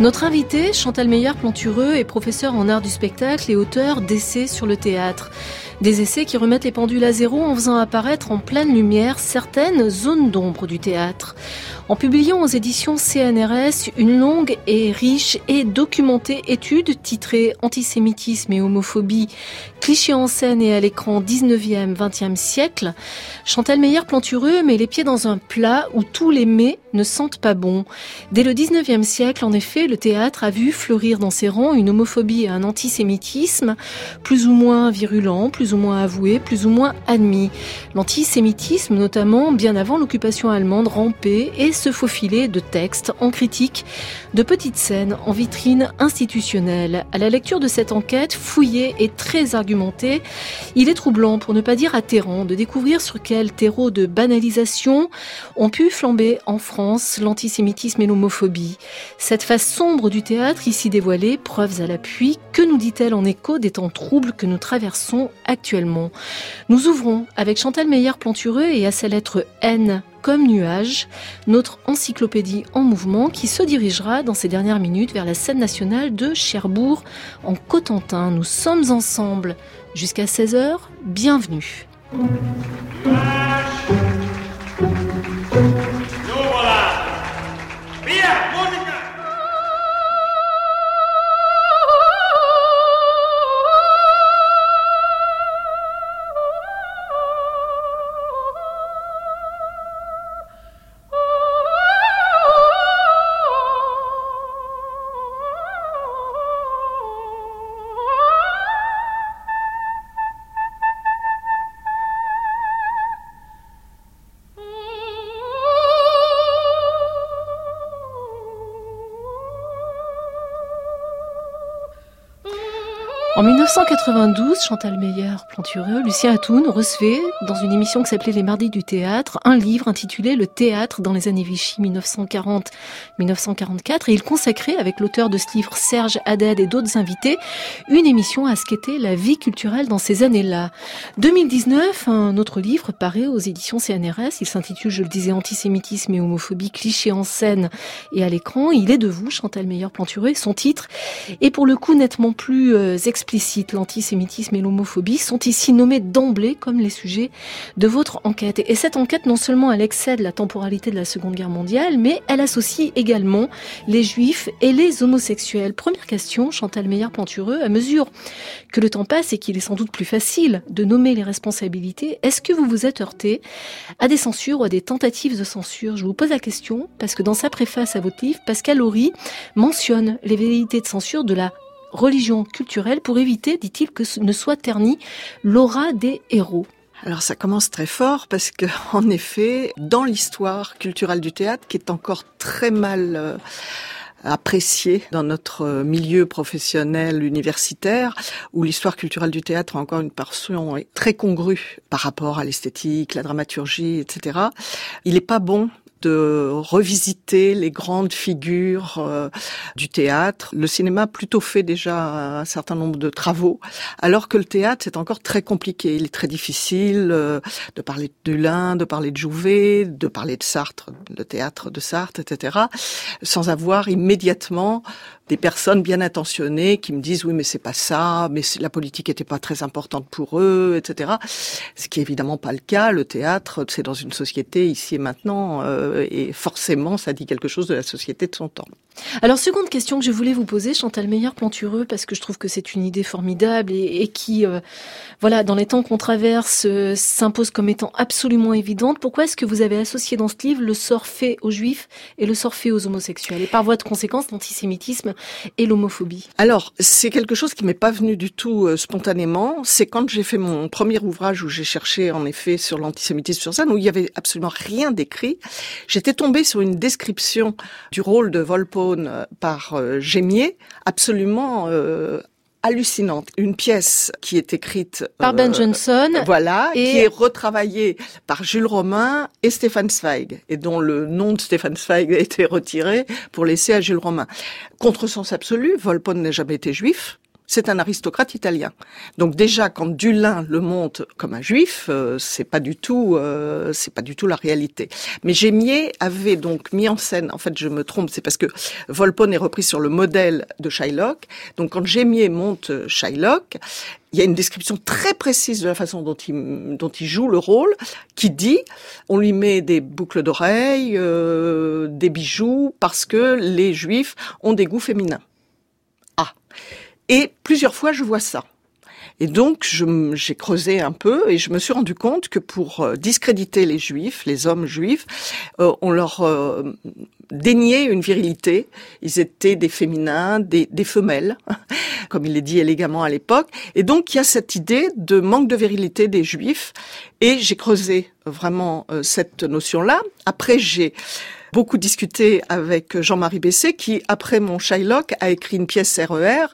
Notre invité, Chantal Meillard-Plantureux, est professeur en art du spectacle et auteur d'essais sur le théâtre. Des essais qui remettent les pendules à zéro en faisant apparaître en pleine lumière certaines zones d'ombre du théâtre. En publiant aux éditions CNRS une longue et riche et documentée étude titrée Antisémitisme et homophobie, clichés en scène et à l'écran 19e, 20e siècle, Chantal Meillard-Plantureux met les pieds dans un plat où tous les mets ne sentent pas bon. Dès le 19e siècle, en effet, le théâtre a vu fleurir dans ses rangs une homophobie et un antisémitisme plus ou moins virulents, plus ou moins avoués, plus ou moins admis. L'antisémitisme, notamment bien avant l'occupation allemande, rampait et se faufilait de textes en critique, de petites scènes en vitrine institutionnelle. À la lecture de cette enquête, fouillée et très argumentée, il est troublant, pour ne pas dire atterrant, de découvrir sur quel terreau de banalisation ont pu flamber en France l'antisémitisme et l'homophobie. Cette face sombre du théâtre ici dévoilée, preuves à l'appui, que nous dit-elle en écho des temps troubles que nous traversons actuellement? Nous ouvrons avec Chantal Meyer-Plantureux et à sa lettre N comme nuage, notre encyclopédie en mouvement qui se dirigera dans ces dernières minutes vers la scène nationale de Cherbourg en Cotentin. Nous sommes ensemble jusqu'à 16h. Bienvenue. 1992, Chantal Meyer, Plantureux, Lucien Atoun recevait, dans une émission qui s'appelait Les Mardis du Théâtre, un livre intitulé Le théâtre dans les années Vichy 1940-1944 et il consacrait, avec l'auteur de ce livre Serge Haddad et d'autres invités, une émission à ce qu'était la vie culturelle dans ces années-là. 2019, un autre livre paraît aux éditions CNRS, il s'intitule, je le disais, Antisémitisme et homophobie, clichés en scène et à l'écran. Il est de vous, Chantal Meyer, Plantureux, son titre est pour le coup nettement plus euh, l'antisémitisme et l'homophobie sont ici nommés d'emblée comme les sujets de votre enquête. Et cette enquête, non seulement elle excède la temporalité de la Seconde Guerre mondiale, mais elle associe également les juifs et les homosexuels. Première question, Chantal Meyer-Plantureux, à mesure que le temps passe et qu'il est sans doute plus facile de nommer les responsabilités, est-ce que vous vous êtes heurté à des censures ou à des tentatives de censure? Je vous pose la question parce que dans sa préface à votre livre, Pascal Horry mentionne les velléités de censure de la religion culturelle pour éviter, dit-il, que ne soit ternie l'aura des héros. Alors ça commence très fort parce que en effet, dans l'histoire culturelle du théâtre, qui est encore très mal euh, appréciée dans notre milieu professionnel universitaire, où l'histoire culturelle du théâtre a encore une portion très congrue par rapport à l'esthétique, la dramaturgie, etc. Il n'est pas bon de revisiter les grandes figures euh, du théâtre. Le cinéma a plutôt fait déjà un certain nombre de travaux, alors que le théâtre, c'est encore très compliqué. Il est très difficile euh, de parler de Dulin, de parler de Jouvet, de parler de Sartre, le théâtre de Sartre, etc., sans avoir immédiatement des personnes bien intentionnées qui me disent oui mais c'est pas ça, mais la politique était pas très importante pour eux, etc. Ce qui est évidemment pas le cas. Le théâtre, c'est dans une société ici et maintenant, euh, et forcément ça dit quelque chose de la société de son temps. Alors seconde question que je voulais vous poser, Chantal Meilleur-Plantureux, parce que je trouve que c'est une idée formidable et, qui, euh, voilà, dans les temps qu'on traverse, euh, s'impose comme étant absolument évidente. Pourquoi est-ce que vous avez associé dans ce livre le sort fait aux juifs et le sort fait aux homosexuels, et par voie de conséquence l'antisémitisme et l'homophobie Alors, c'est quelque chose qui m'est pas venu du tout euh, spontanément. C'est quand j'ai fait mon premier ouvrage où j'ai cherché en effet sur l'antisémitisme sur scène, où il y avait absolument rien d'écrit. J'étais tombée sur une description du rôle de Volpone euh, par euh, Gémier, absolument hallucinante. Une pièce qui est écrite par Ben Jonson. Voilà, et... qui est retravaillée par Jules Romain et Stéphane Zweig, et dont le nom de Stéphane Zweig a été retiré pour laisser à Jules Romain. Contresens absolu, Volpone n'a jamais été juif c'est un aristocrate italien. Donc déjà, quand Dulin le monte comme un juif, euh, c'est pas du tout, euh, c'est pas du tout la réalité. Mais Gémier avait donc mis en scène, en fait, je me trompe, c'est parce que Volpone est repris sur le modèle de Shylock. Donc quand Gémier monte Shylock, il y a une description très précise de la façon dont il, dont il joue le rôle, qui dit on lui met des boucles d'oreilles, euh, des bijoux, parce que les juifs ont des goûts féminins. Ah et plusieurs fois, je vois ça. Et donc, j'ai creusé un peu et je me suis rendu compte que pour euh, discréditer les juifs, les hommes juifs, euh, on leur euh, déniait une virilité. Ils étaient des féminins, des, des femelles, comme il est dit élégamment à l'époque. Et donc, il y a cette idée de manque de virilité des juifs. Et j'ai creusé vraiment cette notion-là. Après, j'ai beaucoup discuté avec Jean-Marie Bessé, qui, après mon Shylock, a écrit une pièce RER e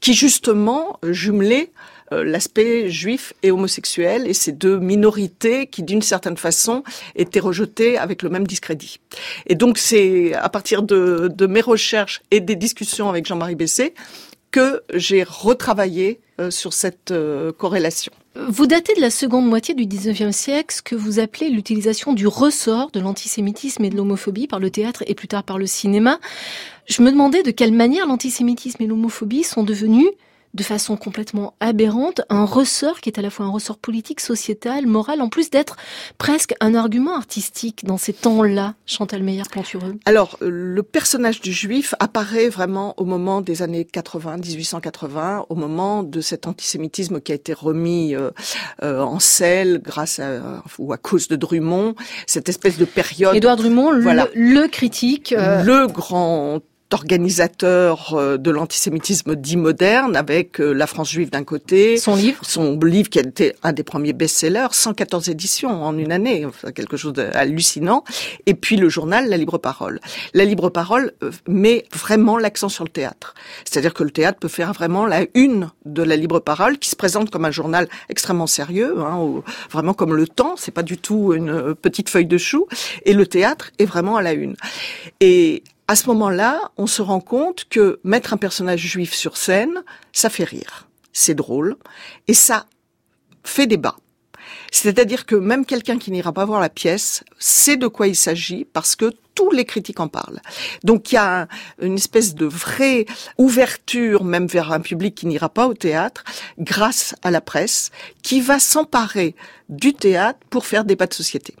qui, justement, jumelait euh, l'aspect juif et homosexuel et ces deux minorités qui, d'une certaine façon, étaient rejetées avec le même discrédit. Et donc, c'est à partir de, de mes recherches et des discussions avec Jean-Marie Bessé que j'ai retravaillé euh, sur cette euh, corrélation. Vous datez de la seconde moitié du 19e siècle ce que vous appelez l'utilisation du ressort de l'antisémitisme et de l'homophobie par le théâtre et plus tard par le cinéma. Je me demandais de quelle manière l'antisémitisme et l'homophobie sont devenus de façon complètement aberrante un ressort qui est à la fois un ressort politique, sociétal, moral, en plus d'être presque un argument artistique dans ces temps-là, Chantal Meyer-Plantureux Alors, euh, le personnage du juif apparaît vraiment au moment des années 80, 1880, au moment de cet antisémitisme qui a été remis euh, euh, en selle grâce à, ou à cause de Drummond, cette espèce de période... Édouard Drummond, voilà. le, le critique... Le grand organisateur euh, de l'antisémitisme dit moderne, avec euh, La France juive d'un côté. Son livre Son livre qui a été un des premiers best-sellers, 114 éditions en une année, enfin, quelque chose d'hallucinant. Et puis le journal La Libre Parole. La Libre Parole euh, met vraiment l'accent sur le théâtre. C'est-à-dire que le théâtre peut faire vraiment la une de La Libre Parole, qui se présente comme un journal extrêmement sérieux, hein, vraiment comme le temps, c'est pas du tout une petite feuille de chou. Et le théâtre est vraiment à la une. Et à ce moment-là, on se rend compte que mettre un personnage juif sur scène, ça fait rire, c'est drôle, et ça fait débat. C'est-à-dire que même quelqu'un qui n'ira pas voir la pièce sait de quoi il s'agit parce que tous les critiques en parlent. Donc il y a une espèce de vraie ouverture même vers un public qui n'ira pas au théâtre grâce à la presse qui va s'emparer du théâtre pour faire débat de société.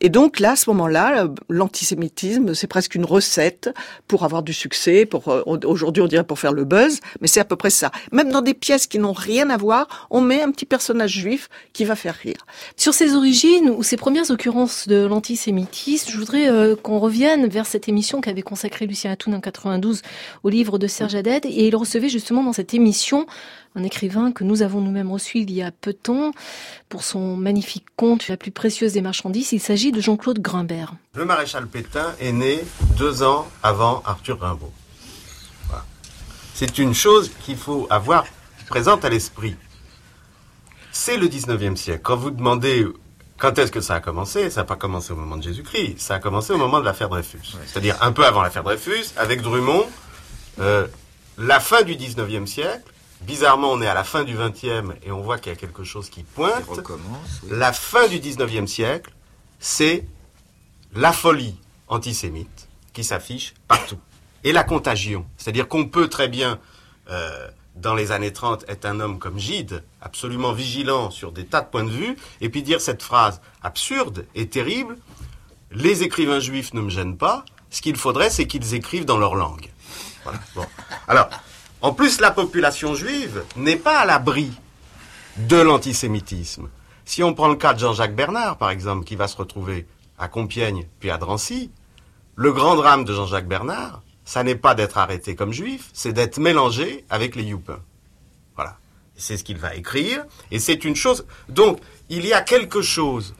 Et donc là, à ce moment-là, l'antisémitisme, c'est presque une recette pour avoir du succès. Pour euh, aujourd'hui, on dirait pour faire le buzz, mais c'est à peu près ça. Même dans des pièces qui n'ont rien à voir, on met un petit personnage juif qui va faire rire. Sur ces origines ou ces premières occurrences de l'antisémitisme, je voudrais euh, qu'on revienne vers cette émission qu'avait consacrée Lucien Atoun en 92 au livre de Serge Haddad, et il recevait justement dans cette émission un écrivain que nous avons nous-mêmes reçu il y a peu de temps pour son magnifique conte La plus précieuse des marchandises. Il s'agit de Jean-Claude Grimbert. Le maréchal Pétain est né deux ans avant Arthur Rimbaud. C'est une chose qu'il faut avoir présente à l'esprit. C'est le 19e siècle. Quand vous demandez quand est-ce que ça a commencé Ça n'a pas commencé au moment de Jésus-Christ, ça a commencé au moment de l'affaire Dreyfus. C'est-à-dire un peu avant l'affaire Dreyfus, avec Drummond, euh, la fin du 19e siècle, Bizarrement, on est à la fin du XXe et on voit qu'il y a quelque chose qui pointe. La fin du XIXe siècle, c'est la folie antisémite qui s'affiche partout. Et la contagion. C'est-à-dire qu'on peut très bien, euh, dans les années 30, être un homme comme Gide, absolument vigilant sur des tas de points de vue, et puis dire cette phrase absurde et terrible, les écrivains juifs ne me gênent pas, ce qu'il faudrait, c'est qu'ils écrivent dans leur langue. Voilà. Bon. Alors, en plus, la population juive n'est pas à l'abri de l'antisémitisme. Si on prend le cas de Jean-Jacques Bernard, par exemple, qui va se retrouver à Compiègne puis à Drancy, le grand drame de Jean-Jacques Bernard, ça n'est pas d'être arrêté comme juif, c'est d'être mélangé avec les youpins. Voilà. C'est ce qu'il va écrire, et c'est une chose. Donc, il y a quelque chose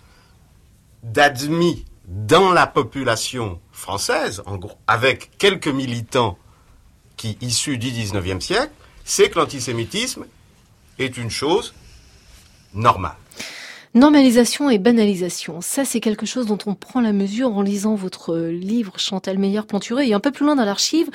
d'admis dans la population française, en gros, avec quelques militants qui, issus du 19e siècle, c'est que l'antisémitisme est une chose normale. Normalisation et banalisation, ça c'est quelque chose dont on prend la mesure en lisant votre livre Chantal Meyer-Plantureux. Et un peu plus loin dans l'archive,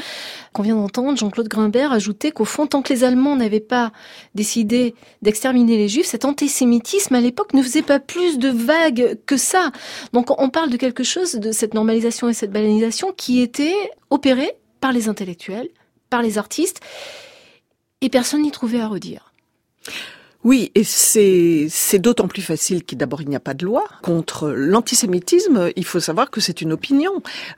qu'on vient d'entendre, Jean-Claude Grimbert ajoutait qu'au fond, tant que les Allemands n'avaient pas décidé d'exterminer les Juifs, cet antisémitisme à l'époque ne faisait pas plus de vagues que ça. Donc on parle de quelque chose, de cette normalisation et cette banalisation qui était opérée par les intellectuels, par les artistes, et personne n'y trouvait à redire. Oui, et c'est d'autant plus facile qu'il d'abord il n'y a pas de loi contre l'antisémitisme. Il faut savoir que c'est une opinion.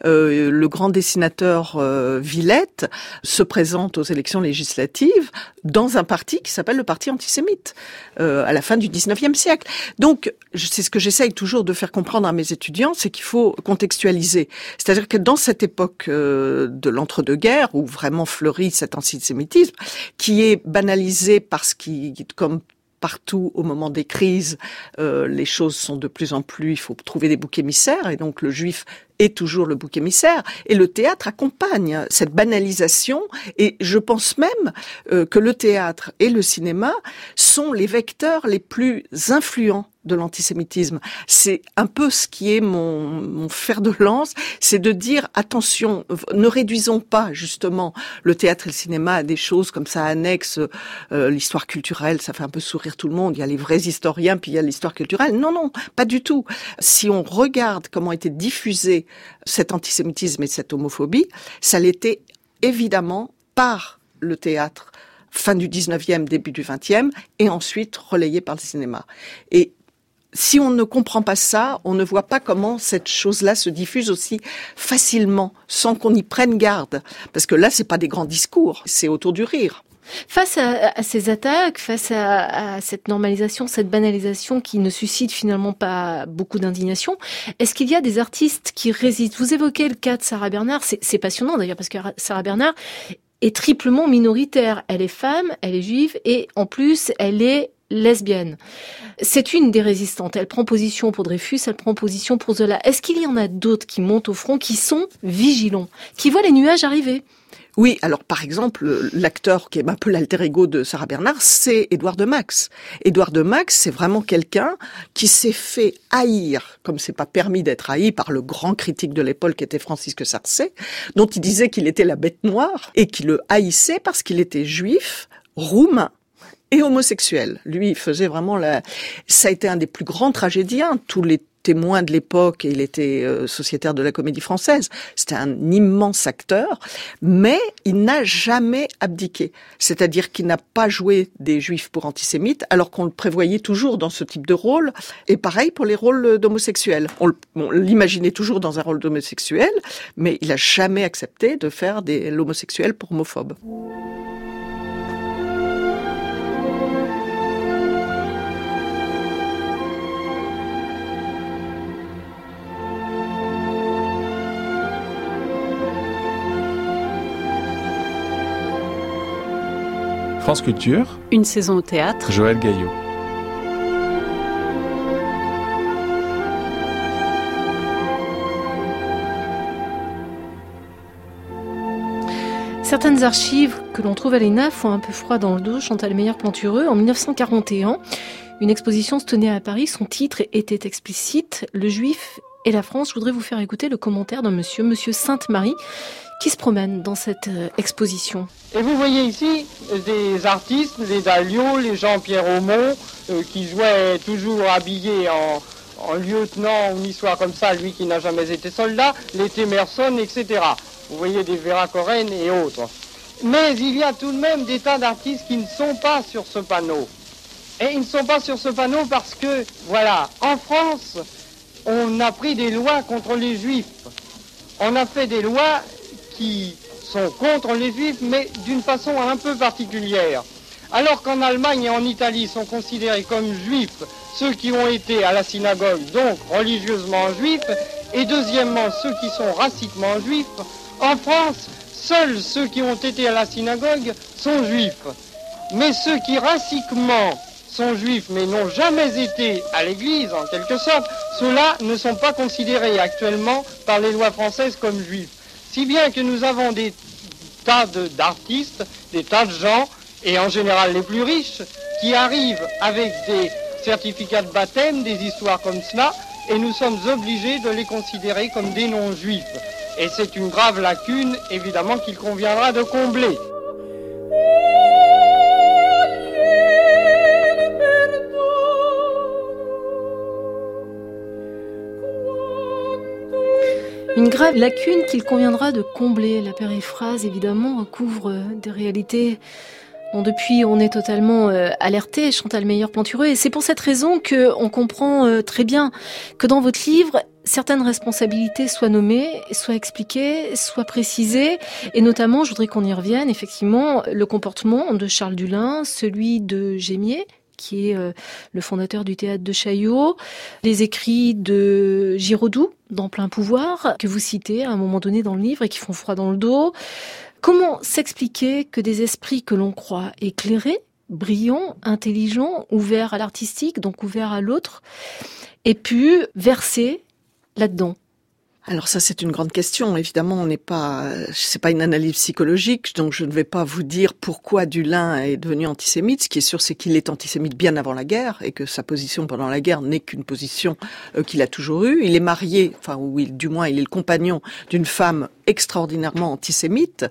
Euh, le grand dessinateur euh, Villette se présente aux élections législatives dans un parti qui s'appelle le parti antisémite euh, à la fin du 19e siècle. Donc c'est ce que j'essaye toujours de faire comprendre à mes étudiants, c'est qu'il faut contextualiser. C'est-à-dire que dans cette époque euh, de l'entre-deux-guerres où vraiment fleurit cet antisémitisme, qui est banalisé parce qu'il comme partout au moment des crises, euh, les choses sont de plus en plus, il faut trouver des boucs émissaires, et donc le juif est toujours le bouc émissaire, et le théâtre accompagne cette banalisation, et je pense même euh, que le théâtre et le cinéma sont les vecteurs les plus influents de l'antisémitisme. C'est un peu ce qui est mon, mon fer de lance, c'est de dire attention, ne réduisons pas justement le théâtre et le cinéma à des choses comme ça annexes, euh, l'histoire culturelle, ça fait un peu sourire tout le monde. Il y a les vrais historiens, puis il y a l'histoire culturelle. Non, non, pas du tout. Si on regarde comment était diffusé cet antisémitisme et cette homophobie, ça l'était évidemment par le théâtre fin du 19e, début du 20e, et ensuite relayé par le cinéma. Si on ne comprend pas ça, on ne voit pas comment cette chose-là se diffuse aussi facilement, sans qu'on y prenne garde. Parce que là, c'est pas des grands discours, c'est autour du rire. Face à, ces attaques, face à, cette normalisation, cette banalisation qui ne suscite finalement pas beaucoup d'indignation, est-ce qu'il y a des artistes qui résistent? Vous évoquez le cas de Sarah Bernard, c'est passionnant d'ailleurs parce que Sarah Bernard est triplement minoritaire. Elle est femme, elle est juive et en plus elle est lesbienne. C'est une des résistantes. Elle prend position pour Dreyfus, elle prend position pour Zola. Est-ce qu'il y en a d'autres qui montent au front, qui sont vigilants, qui voient les nuages arriver? Oui, alors par exemple, l'acteur qui est un peu l'alter ego de Sarah Bernard, c'est Édouard de Max. Édouard de Max, c'est vraiment quelqu'un qui s'est fait haïr, comme c'est pas permis d'être haï par le grand critique de l'époque qui était Francisque Sarcey, dont il disait qu'il était la bête noire et qu'il le haïssait parce qu'il était juif, roumain et homosexuel. Lui, il faisait vraiment la... Ça a été un des plus grands tragédiens. Tous les témoins de l'époque, et il était euh, sociétaire de la comédie française. C'était un immense acteur, mais il n'a jamais abdiqué. C'est-à-dire qu'il n'a pas joué des juifs pour antisémites, alors qu'on le prévoyait toujours dans ce type de rôle. Et pareil pour les rôles d'homosexuels. On l'imaginait toujours dans un rôle d'homosexuel, mais il n'a jamais accepté de faire des l'homosexuel pour homophobe. France Culture. Une saison au théâtre. Joël Gaillot. Certaines archives que l'on trouve à l'ENA font un peu froid dans le dos. Chantal Meyer-Plantureux, en 1941, une exposition se tenait à Paris. Son titre était explicite Le Juif et la France. Je voudrais vous faire écouter le commentaire d'un monsieur, monsieur Sainte-Marie, qui se promène dans cette euh, exposition. Et vous voyez ici euh, des artistes, les Dalio, les Jean-Pierre Aumont, euh, qui jouaient toujours habillés en, lieutenant, une histoire comme ça, lui qui n'a jamais été soldat, les Temerson, etc. Vous voyez des Vera Coren et autres. Mais il y a tout de même des tas d'artistes qui ne sont pas sur ce panneau. Et ils ne sont pas sur ce panneau parce que, voilà, en France, on a pris des lois contre les juifs. On a fait des lois qui sont contre les juifs, mais d'une façon un peu particulière. Alors qu'en Allemagne et en Italie sont considérés comme juifs ceux qui ont été à la synagogue, donc religieusement juifs, et deuxièmement ceux qui sont raciquement juifs, en France, seuls ceux qui ont été à la synagogue sont juifs. Mais ceux qui raciquement sont juifs mais n'ont jamais été à l'église, en quelque sorte, ceux-là ne sont pas considérés actuellement par les lois françaises comme juifs. Si bien que nous avons des tas d'artistes, des tas de gens et en général les plus riches, qui arrivent avec des certificats de baptême, des histoires comme cela, et nous sommes obligés de les considérer comme des non-juifs. Et c'est une grave lacune, évidemment, qu'il conviendra de combler. Une grave lacune qu'il conviendra de combler. La périphrase, évidemment, recouvre des réalités Bon, depuis, on est totalement euh, alerté, Chantal Meilleur-Plantureux, et c'est pour cette raison que on comprend euh, très bien que dans votre livre, certaines responsabilités soient nommées, soient expliquées, soient précisées, et notamment, je voudrais qu'on y revienne, effectivement, le comportement de Charles Dulin, celui de Gémier, qui est euh, le fondateur du théâtre de Chaillot, les écrits de Giraudoux, dans plein pouvoir, que vous citez à un moment donné dans le livre et qui font froid dans le dos, Comment s'expliquer que des esprits que l'on croit éclairés, brillants, intelligents, ouverts à l'artistique, donc ouverts à l'autre, aient pu verser là-dedans? Alors ça c'est une grande question. Évidemment, on n'est pas, c'est pas une analyse psychologique, donc je ne vais pas vous dire pourquoi Dulin est devenu antisémite. Ce qui est sûr, c'est qu'il est antisémite bien avant la guerre et que sa position pendant la guerre n'est qu'une position euh, qu'il a toujours eue. Il est marié, enfin ou du moins il est le compagnon d'une femme extraordinairement antisémite,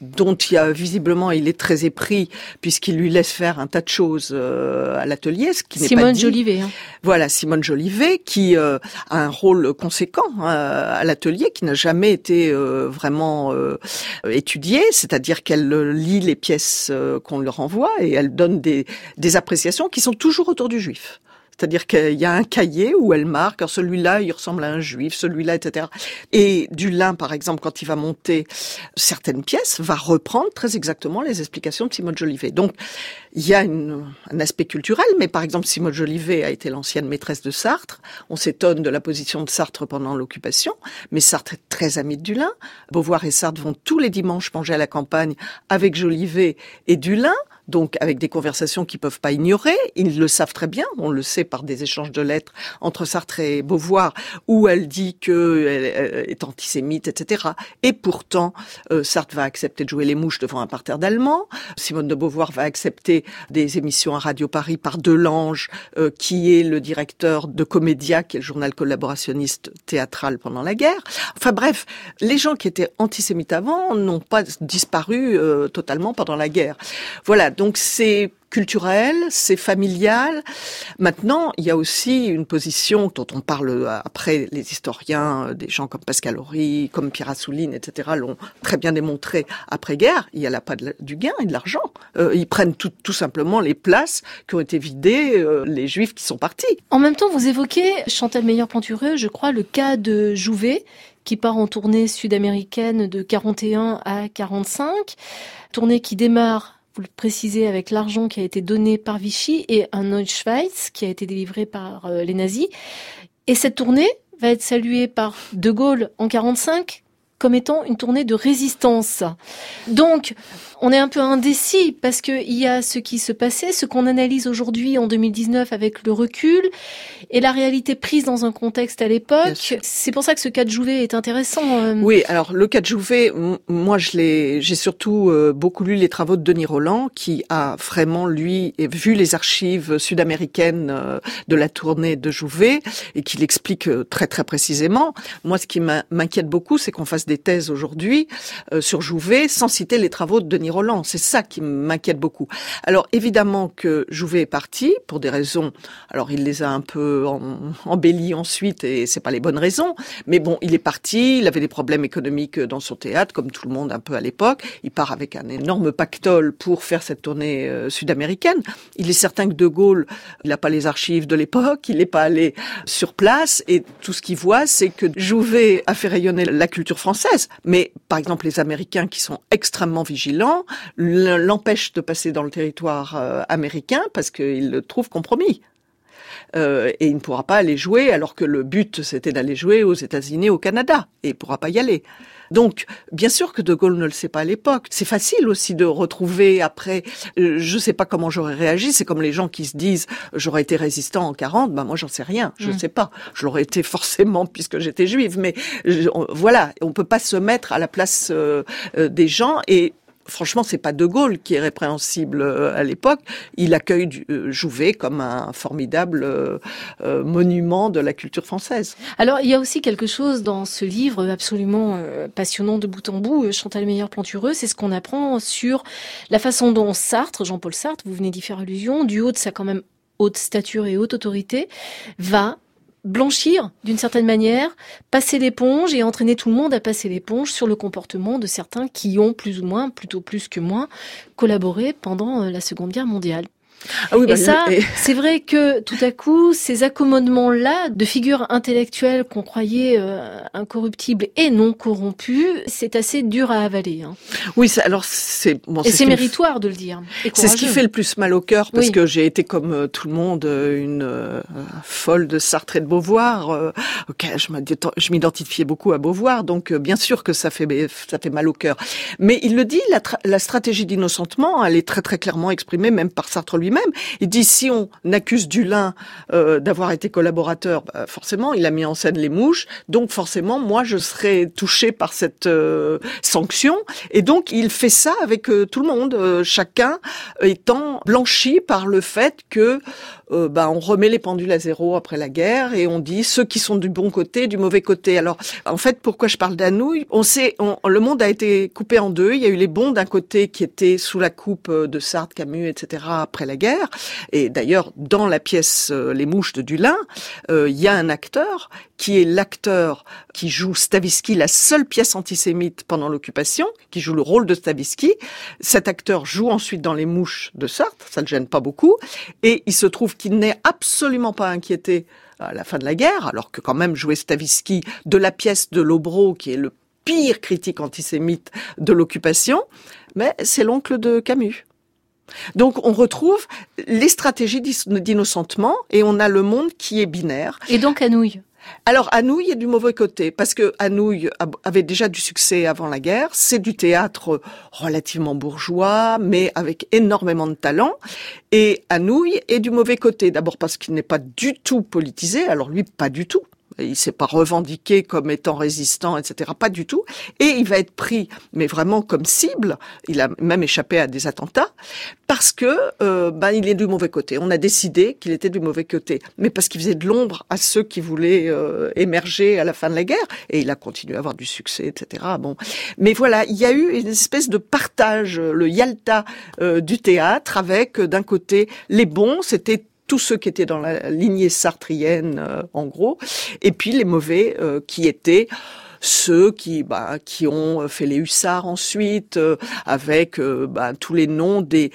dont il a visiblement il est très épris puisqu'il lui laisse faire un tas de choses euh, à l'atelier, ce qui n'est pas dit. Jolivet. Hein. Voilà Simone Jolivet qui euh, a un rôle conséquent à l'atelier qui n'a jamais été euh, vraiment euh, étudié, c'est-à-dire qu'elle euh, lit les pièces qu'on leur envoie et elle donne des, des appréciations qui sont toujours autour du juif. C'est-à-dire qu'il y a un cahier où elle marque, celui-là, il ressemble à un juif, celui-là, etc. Et Dulin, par exemple, quand il va monter certaines pièces, va reprendre très exactement les explications de Simone Jolivet. Donc, il y a une, un aspect culturel, mais par exemple, Simone Jolivet a été l'ancienne maîtresse de Sartre. On s'étonne de la position de Sartre pendant l'occupation, mais Sartre est très ami de Dulin. Beauvoir et Sartre vont tous les dimanches manger à la campagne avec Jolivet et Dulin donc avec des conversations qu'ils peuvent pas ignorer. Ils le savent très bien, on le sait par des échanges de lettres entre Sartre et Beauvoir, où elle dit qu'elle est antisémite, etc. Et pourtant, euh, Sartre va accepter de jouer les mouches devant un parterre d'Allemands. Simone de Beauvoir va accepter des émissions à Radio Paris par Delange, euh, qui est le directeur de Comédia, qui est le journal collaborationniste théâtral pendant la guerre. Enfin bref, les gens qui étaient antisémites avant n'ont pas disparu euh, totalement pendant la guerre. Voilà, donc c'est culturel, c'est familial. Maintenant, il y a aussi une position dont on parle euh, après, les historiens, euh, des gens comme Pascal Horry, comme Pierre Assouline, etc., l'ont très bien démontré après-guerre. Il n'y a pas du gain et de l'argent. Euh, ils prennent tout, tout, simplement les places qui ont été vidées, les juifs qui sont partis. En même temps, vous évoquez, Chantal Meilleur-Plantureux, je crois, le cas de Jouvet, qui part en tournée sud-américaine de 41 à 45, tournée qui démarre vous le précisez, avec l'argent qui a été donné par Vichy et un Neuschweiz qui a été délivré par euh, les nazis. Et cette tournée va être saluée par De Gaulle en 45 comme étant une tournée de résistance. Donc, on est un peu indécis parce qu'il y a ce qui se passait, ce qu'on analyse aujourd'hui en 2019 avec le recul et la réalité prise dans un contexte à l'époque. C'est pour ça que ce cas de Jouvet est intéressant. Euh. Oui, alors le cas de Jouvet, moi je l'ai, j'ai surtout euh, beaucoup lu les travaux de Denis Roland qui a vraiment lui vu les archives sud-américaines euh, de la tournée de Jouvet et qui l'explique très très précisément. Moi, ce qui m'inquiète beaucoup, c'est qu'on fasse des thèses aujourd'hui euh, sur Jouvet sans citer les travaux de Denis Roland. C'est ça qui m'inquiète beaucoup. Alors évidemment que Jouvet est parti pour des raisons. Alors il les a un peu embellis ensuite et c'est pas les bonnes raisons. Mais bon, il est parti. Il avait des problèmes économiques dans son théâtre, comme tout le monde un peu à l'époque. Il part avec un énorme pactole pour faire cette tournée euh, sud-américaine. Il est certain que De Gaulle, il n'a pas les archives de l'époque, il n'est pas allé sur place et tout ce qu'il voit, c'est que Jouvet a fait rayonner la culture française mais par exemple, les Américains qui sont extrêmement vigilants l'empêchent de passer dans le territoire euh, américain parce qu'ils le trouvent compromis. Euh, et il ne pourra pas aller jouer alors que le but c'était d'aller jouer aux États-Unis, au Canada, et il pourra pas y aller. Donc, bien sûr que De Gaulle ne le sait pas à l'époque. C'est facile aussi de retrouver après. Euh, je sais pas comment j'aurais réagi. C'est comme les gens qui se disent j'aurais été résistant en 40. Ben moi j'en sais rien. Je ne mm. sais pas. Je l'aurais été forcément puisque j'étais juive. Mais voilà, on peut pas se mettre à la place euh, des gens et franchement, c'est pas De Gaulle qui est répréhensible euh, à l'époque. Il accueille euh, Jouvet comme un formidable euh, monument de la culture française. Alors, il y a aussi quelque chose dans ce livre absolument passionnant de bout en bout, Chantal Meyer-Plantureux, c'est ce qu'on apprend sur la façon dont Sartre, Jean-Paul Sartre, vous venez d'y faire allusion, du haut de sa quand même haute stature et haute autorité, va blanchir d'une certaine manière, passer l'éponge et entraîner tout le monde à passer l'éponge sur le comportement de certains qui ont plus ou moins, plutôt plus que moins, collaboré pendant euh, la Seconde Guerre mondiale. Ah oui, Et bah, ça, et- c'est vrai que tout à coup, ces accommodements-là de figures intellectuelles qu'on croyait euh, incorruptibles et non corrompues, c'est assez dur à avaler. hein. oui, alors c'est bon, Et ce c'est méritoire de le dire. C'est ce qui fait le plus mal au cœur parce Oui. que j'ai été comme euh, tout le monde euh, une euh, folle de Sartre et de Beauvoir. ok, je m'ident- je m'identifiais beaucoup à Beauvoir, donc bien sûr que ça fait ça fait mal au cœur. Mais il le dit, la, la stratégie d'innocentement, elle est très très clairement exprimée même par Sartre lui-même. Il dit si on accuse Dulin euh, d'avoir été collaborateur, bah, forcément il a mis en scène les mouches, donc forcément moi je serais touché par cette euh, sanction. Et donc il fait ça avec euh, tout le monde, euh, chacun étant blanchi par le fait que euh, bah, on remet les pendules à zéro après la guerre et on dit ceux qui sont du bon côté, du mauvais côté. Alors en fait, pourquoi je parle d'Anouilh On sait, on- le monde a été coupé en deux. Il y a eu les bons d'un côté qui étaient sous la coupe euh, de Sartre, Camus, etc. après la guerre. Et d'ailleurs, dans la pièce euh, Les Mouches de Dulin, euh, il y a un acteur qui est l'acteur qui joue Stavisky, la seule pièce antisémite pendant l'occupation, qui joue le rôle de Stavisky. Cet acteur joue ensuite dans Les Mouches de Sartre, ça ne gêne pas beaucoup, et il se trouve qu'il n'est absolument pas inquiété à la fin de la guerre, alors que quand même jouer Stavisky de la pièce de Lobro, qui est le pire critique antisémite de l'occupation, mais c'est l'oncle de Camus. Donc on retrouve les stratégies d'innocentement et on a le monde qui est binaire. Et donc Anouilh. Alors Anouilh est du mauvais côté parce que Anouilh avait déjà du succès avant la guerre. C'est du théâtre relativement bourgeois, mais avec énormément de talent. Et Anouilh est du mauvais côté. D'abord parce qu'il n'est pas du tout politisé. Alors lui, pas du tout. Il s'est pas revendiqué comme étant résistant, etc. Pas du tout. Et il va être pris, mais vraiment comme cible. Il a même échappé à des attentats parce que euh, ben, il est du mauvais côté. On a décidé qu'il était du mauvais côté, mais parce qu'il faisait de l'ombre à ceux qui voulaient euh, émerger à la fin de la guerre. Et il a continué à avoir du succès, etc. Bon, mais voilà, il y a eu une espèce de partage, le Yalta euh, du théâtre, avec d'un côté les bons, c'était tous ceux qui étaient dans la lignée sartrienne, euh, en gros, et puis les mauvais euh, qui étaient ceux qui bah, qui ont fait les hussards ensuite euh, avec bah, tous les noms des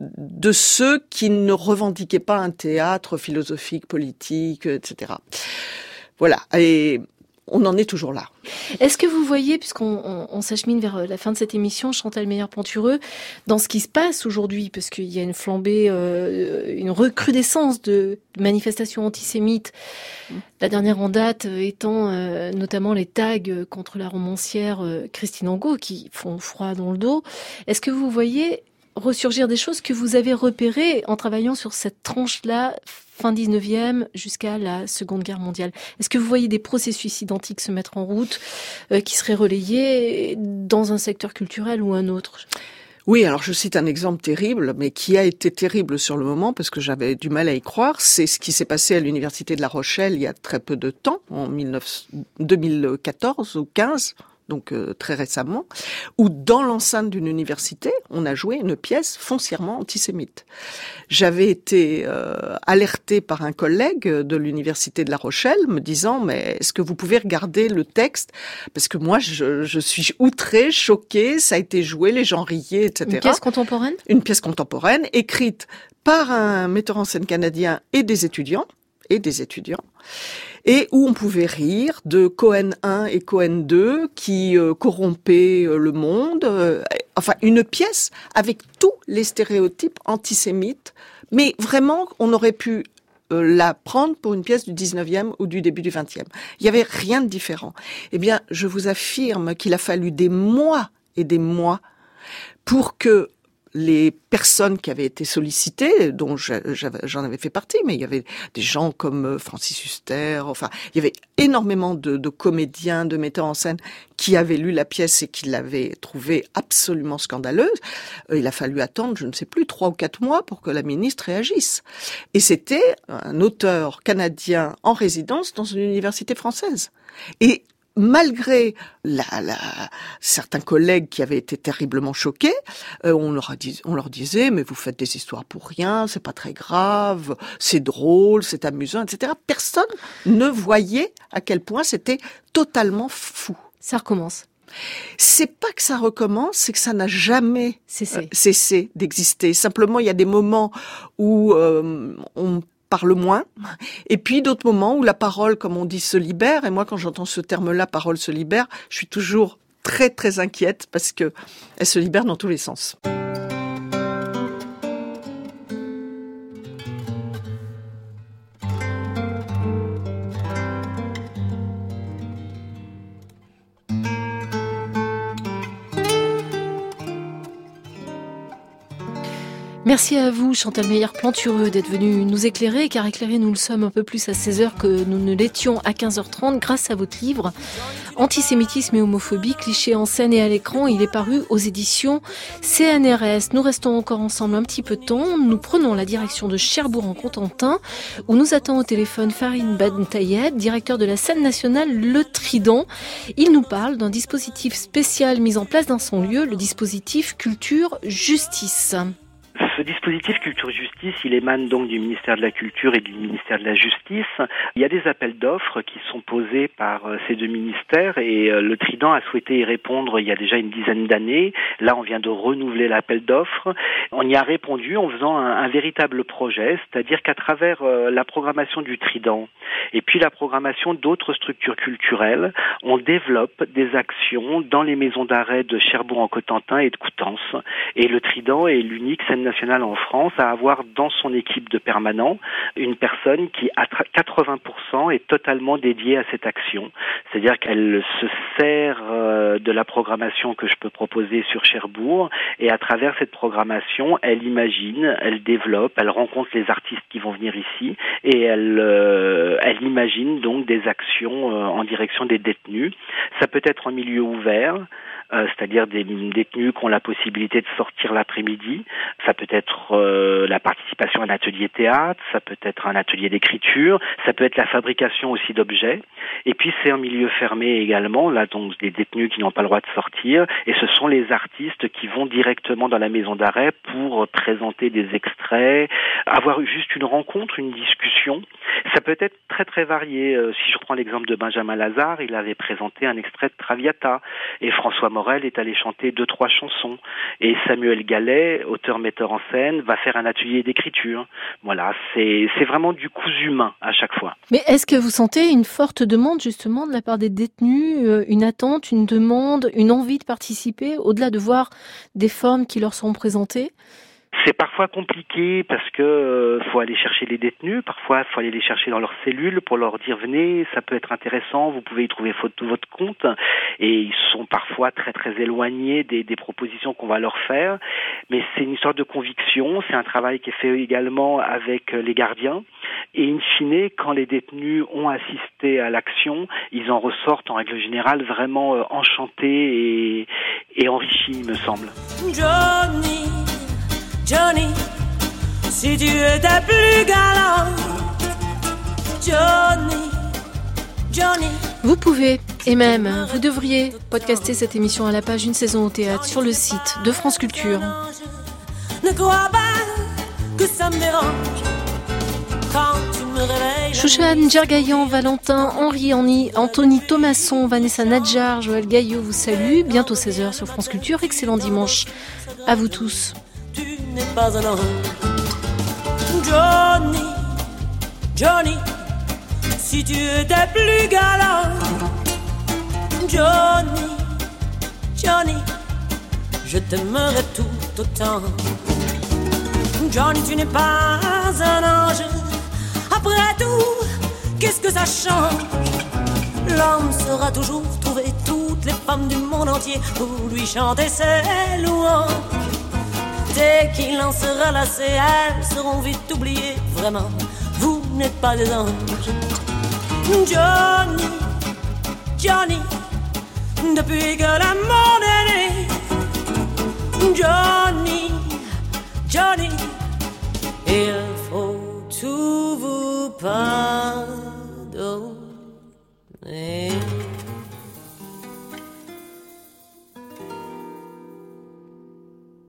de ceux qui ne revendiquaient pas un théâtre philosophique politique etc voilà on en est toujours là Est-ce que vous voyez, puisqu'on on, on s'achemine vers euh, la fin de cette émission, Chantal Meyer-Plantureux, dans ce qui se passe aujourd'hui, parce qu'il y a une flambée, euh, une recrudescence de manifestations antisémites, la dernière en date euh, étant notamment les tags contre la romancière Christine Angot, qui font froid dans le dos. Est-ce que vous voyez ressurgir des choses que vous avez repérées en travaillant sur cette tranche-là, fin 19e jusqu'à la Seconde Guerre mondiale. Est-ce que vous voyez des processus identiques se mettre en route euh, qui seraient relayés dans un secteur culturel ou un autre? Oui, alors je cite un exemple terrible, mais qui a été terrible sur le moment parce que j'avais du mal à y croire. C'est ce qui s'est passé à l'université de La Rochelle il y a très peu de temps, en 19... 2014 ou 15 donc euh, très récemment, où dans l'enceinte d'une université, on a joué une pièce foncièrement antisémite. J'avais été euh, alertée par un collègue de l'université de La Rochelle, me disant mais est-ce que vous pouvez regarder le texte? Parce que moi je, je suis outrée, choquée, ça a été joué, les gens riaient, etc. Une pièce contemporaine? Une pièce contemporaine écrite par un metteur en scène canadien et des étudiants et des étudiants et où on pouvait rire de Cohen 1 et Cohen 2 qui euh, corrompaient euh, le monde. euh, enfin, une pièce avec tous les stéréotypes antisémites, mais vraiment, on aurait pu la prendre pour une pièce du 19e ou du début du 20e. Il n'y avait rien de différent. Eh bien, je vous affirme qu'il a fallu des mois et des mois pour que les personnes qui avaient été sollicitées, dont j'en avais fait partie, mais il y avait des gens comme euh, Francis Huster, enfin, il y avait énormément de, de comédiens, de metteurs en scène qui avaient lu la pièce et qui l'avaient trouvée absolument scandaleuse. Euh, il a fallu attendre, je ne sais plus, trois ou quatre mois pour que la ministre réagisse. Et c'était un auteur canadien en résidence dans une université française. Et malgré la, la, certains collègues qui avaient été terriblement choqués, euh, on, leur on leur disait mais vous faites des histoires pour rien, c'est pas très grave, c'est drôle, c'est amusant, etc. Personne ne voyait à quel point c'était totalement fou. Ça recommence. C'est pas que ça recommence, c'est que ça n'a jamais cessé, euh, cessé d'exister. Simplement, il y a des moments où euh, on parle moins, et puis d'autres moments où la parole, comme on dit, se libère. Et moi, quand j'entends ce terme-là, parole se libère, je suis toujours très très inquiète parce que elle se libère dans tous les sens. Merci à vous, Chantal Meyer-Plantureux, d'être venu nous éclairer, car éclairer, nous le sommes un peu plus à 16h que nous ne l'étions à 15h30 grâce à votre livre. Antisémitisme et homophobie, clichés en scène et à l'écran, il est paru aux éditions CNRS. Nous restons encore ensemble un petit peu de temps. Nous prenons la direction de Cherbourg en Contentin, où nous attend au téléphone Farid Bentayed, directeur de la scène nationale Le Trident. Il nous parle d'un dispositif spécial mis en place dans son lieu, le dispositif Culture Justice. Ce dispositif Culture Justice, il émane donc du ministère de la Culture et du ministère de la Justice. Il y a des appels d'offres qui sont posés par euh, ces deux ministères et euh, le Trident a souhaité y répondre il y a déjà une dizaine d'années. Là, on vient de renouveler l'appel d'offres. On y a répondu en faisant un, véritable projet, c'est-à-dire qu'à travers euh, la programmation du Trident et puis la programmation d'autres structures culturelles, on développe des actions dans les maisons d'arrêt de Cherbourg-en-Cotentin et de Coutances. Et le Trident est l'unique scène nationale en France à avoir dans son équipe de permanents une personne qui à 80% est totalement dédiée à cette action. C'est-à-dire qu'elle se sert euh, de la programmation que je peux proposer sur Cherbourg et à travers cette programmation, elle imagine, elle développe, elle rencontre les artistes qui vont venir ici et elle, euh, imagine donc des actions euh, en direction des détenus. Ça peut être en milieu ouvert, c'est-à-dire des détenus qui ont la possibilité de sortir l'après-midi. Ça peut être euh, la participation à un atelier théâtre, ça peut être un atelier d'écriture, ça peut être la fabrication aussi d'objets. Et puis c'est un milieu fermé également, là donc des détenus qui n'ont pas le droit de sortir. Et ce sont les artistes qui vont directement dans la maison d'arrêt pour présenter des extraits, avoir juste une rencontre, une discussion. Ça peut être très très varié. Euh, si je reprends l'exemple de Benjamin Lazare, il avait présenté un extrait de Traviata et François Morel est allé chanter deux, trois chansons. Et Samuel Gallet, auteur-metteur en scène, va faire un atelier d'écriture. Voilà, c'est vraiment du coup humain à chaque fois. Mais est-ce que vous sentez une forte demande justement de la part des détenus, euh, une attente, une demande, une envie de participer, au-delà de voir des formes qui leur sont présentées? C'est parfois compliqué parce que euh, faut aller chercher les détenus, parfois faut aller les chercher dans leurs cellules pour leur dire venez, ça peut être intéressant, vous pouvez y trouver votre compte. Et ils sont parfois très très éloignés des, propositions qu'on va leur faire, mais c'est une histoire de conviction, c'est un travail qui est fait également avec les gardiens. Et in fine quand les détenus ont assisté à l'action, ils en ressortent en règle générale vraiment euh, enchantés et, enrichis, il me semble. Johnny, si tu étais plus galant. Johnny, Johnny. Vous pouvez, et même vous devriez, podcaster cette émission à la page Une saison au théâtre sur le site de France Culture. Ne crois pas que ça me dérange quand tu me réveilles. Chouchane, Gergaillan, Valentin, Henri Annie, Anthony Thomasson, Vanessa Nadjar, Joël Gaillot vous salue. Bientôt 16h sur France Culture. Excellent dimanche à vous tous n'est pas un homme. Johnny, Johnny, si tu étais plus galant. Johnny, Johnny, je t'aimerais tout autant. Johnny, tu n'es pas un ange. Après tout, qu'est-ce que ça change? L'homme sera toujours trouver toutes les femmes du monde entier pour lui chanter ses louanges. Dès qu'il en sera lassé, elles seront vite oubliées. Vraiment, vous n'êtes pas des anges. Johnny, Johnny, depuis que la monde est né. Johnny, Johnny, il faut tout vous pardonner.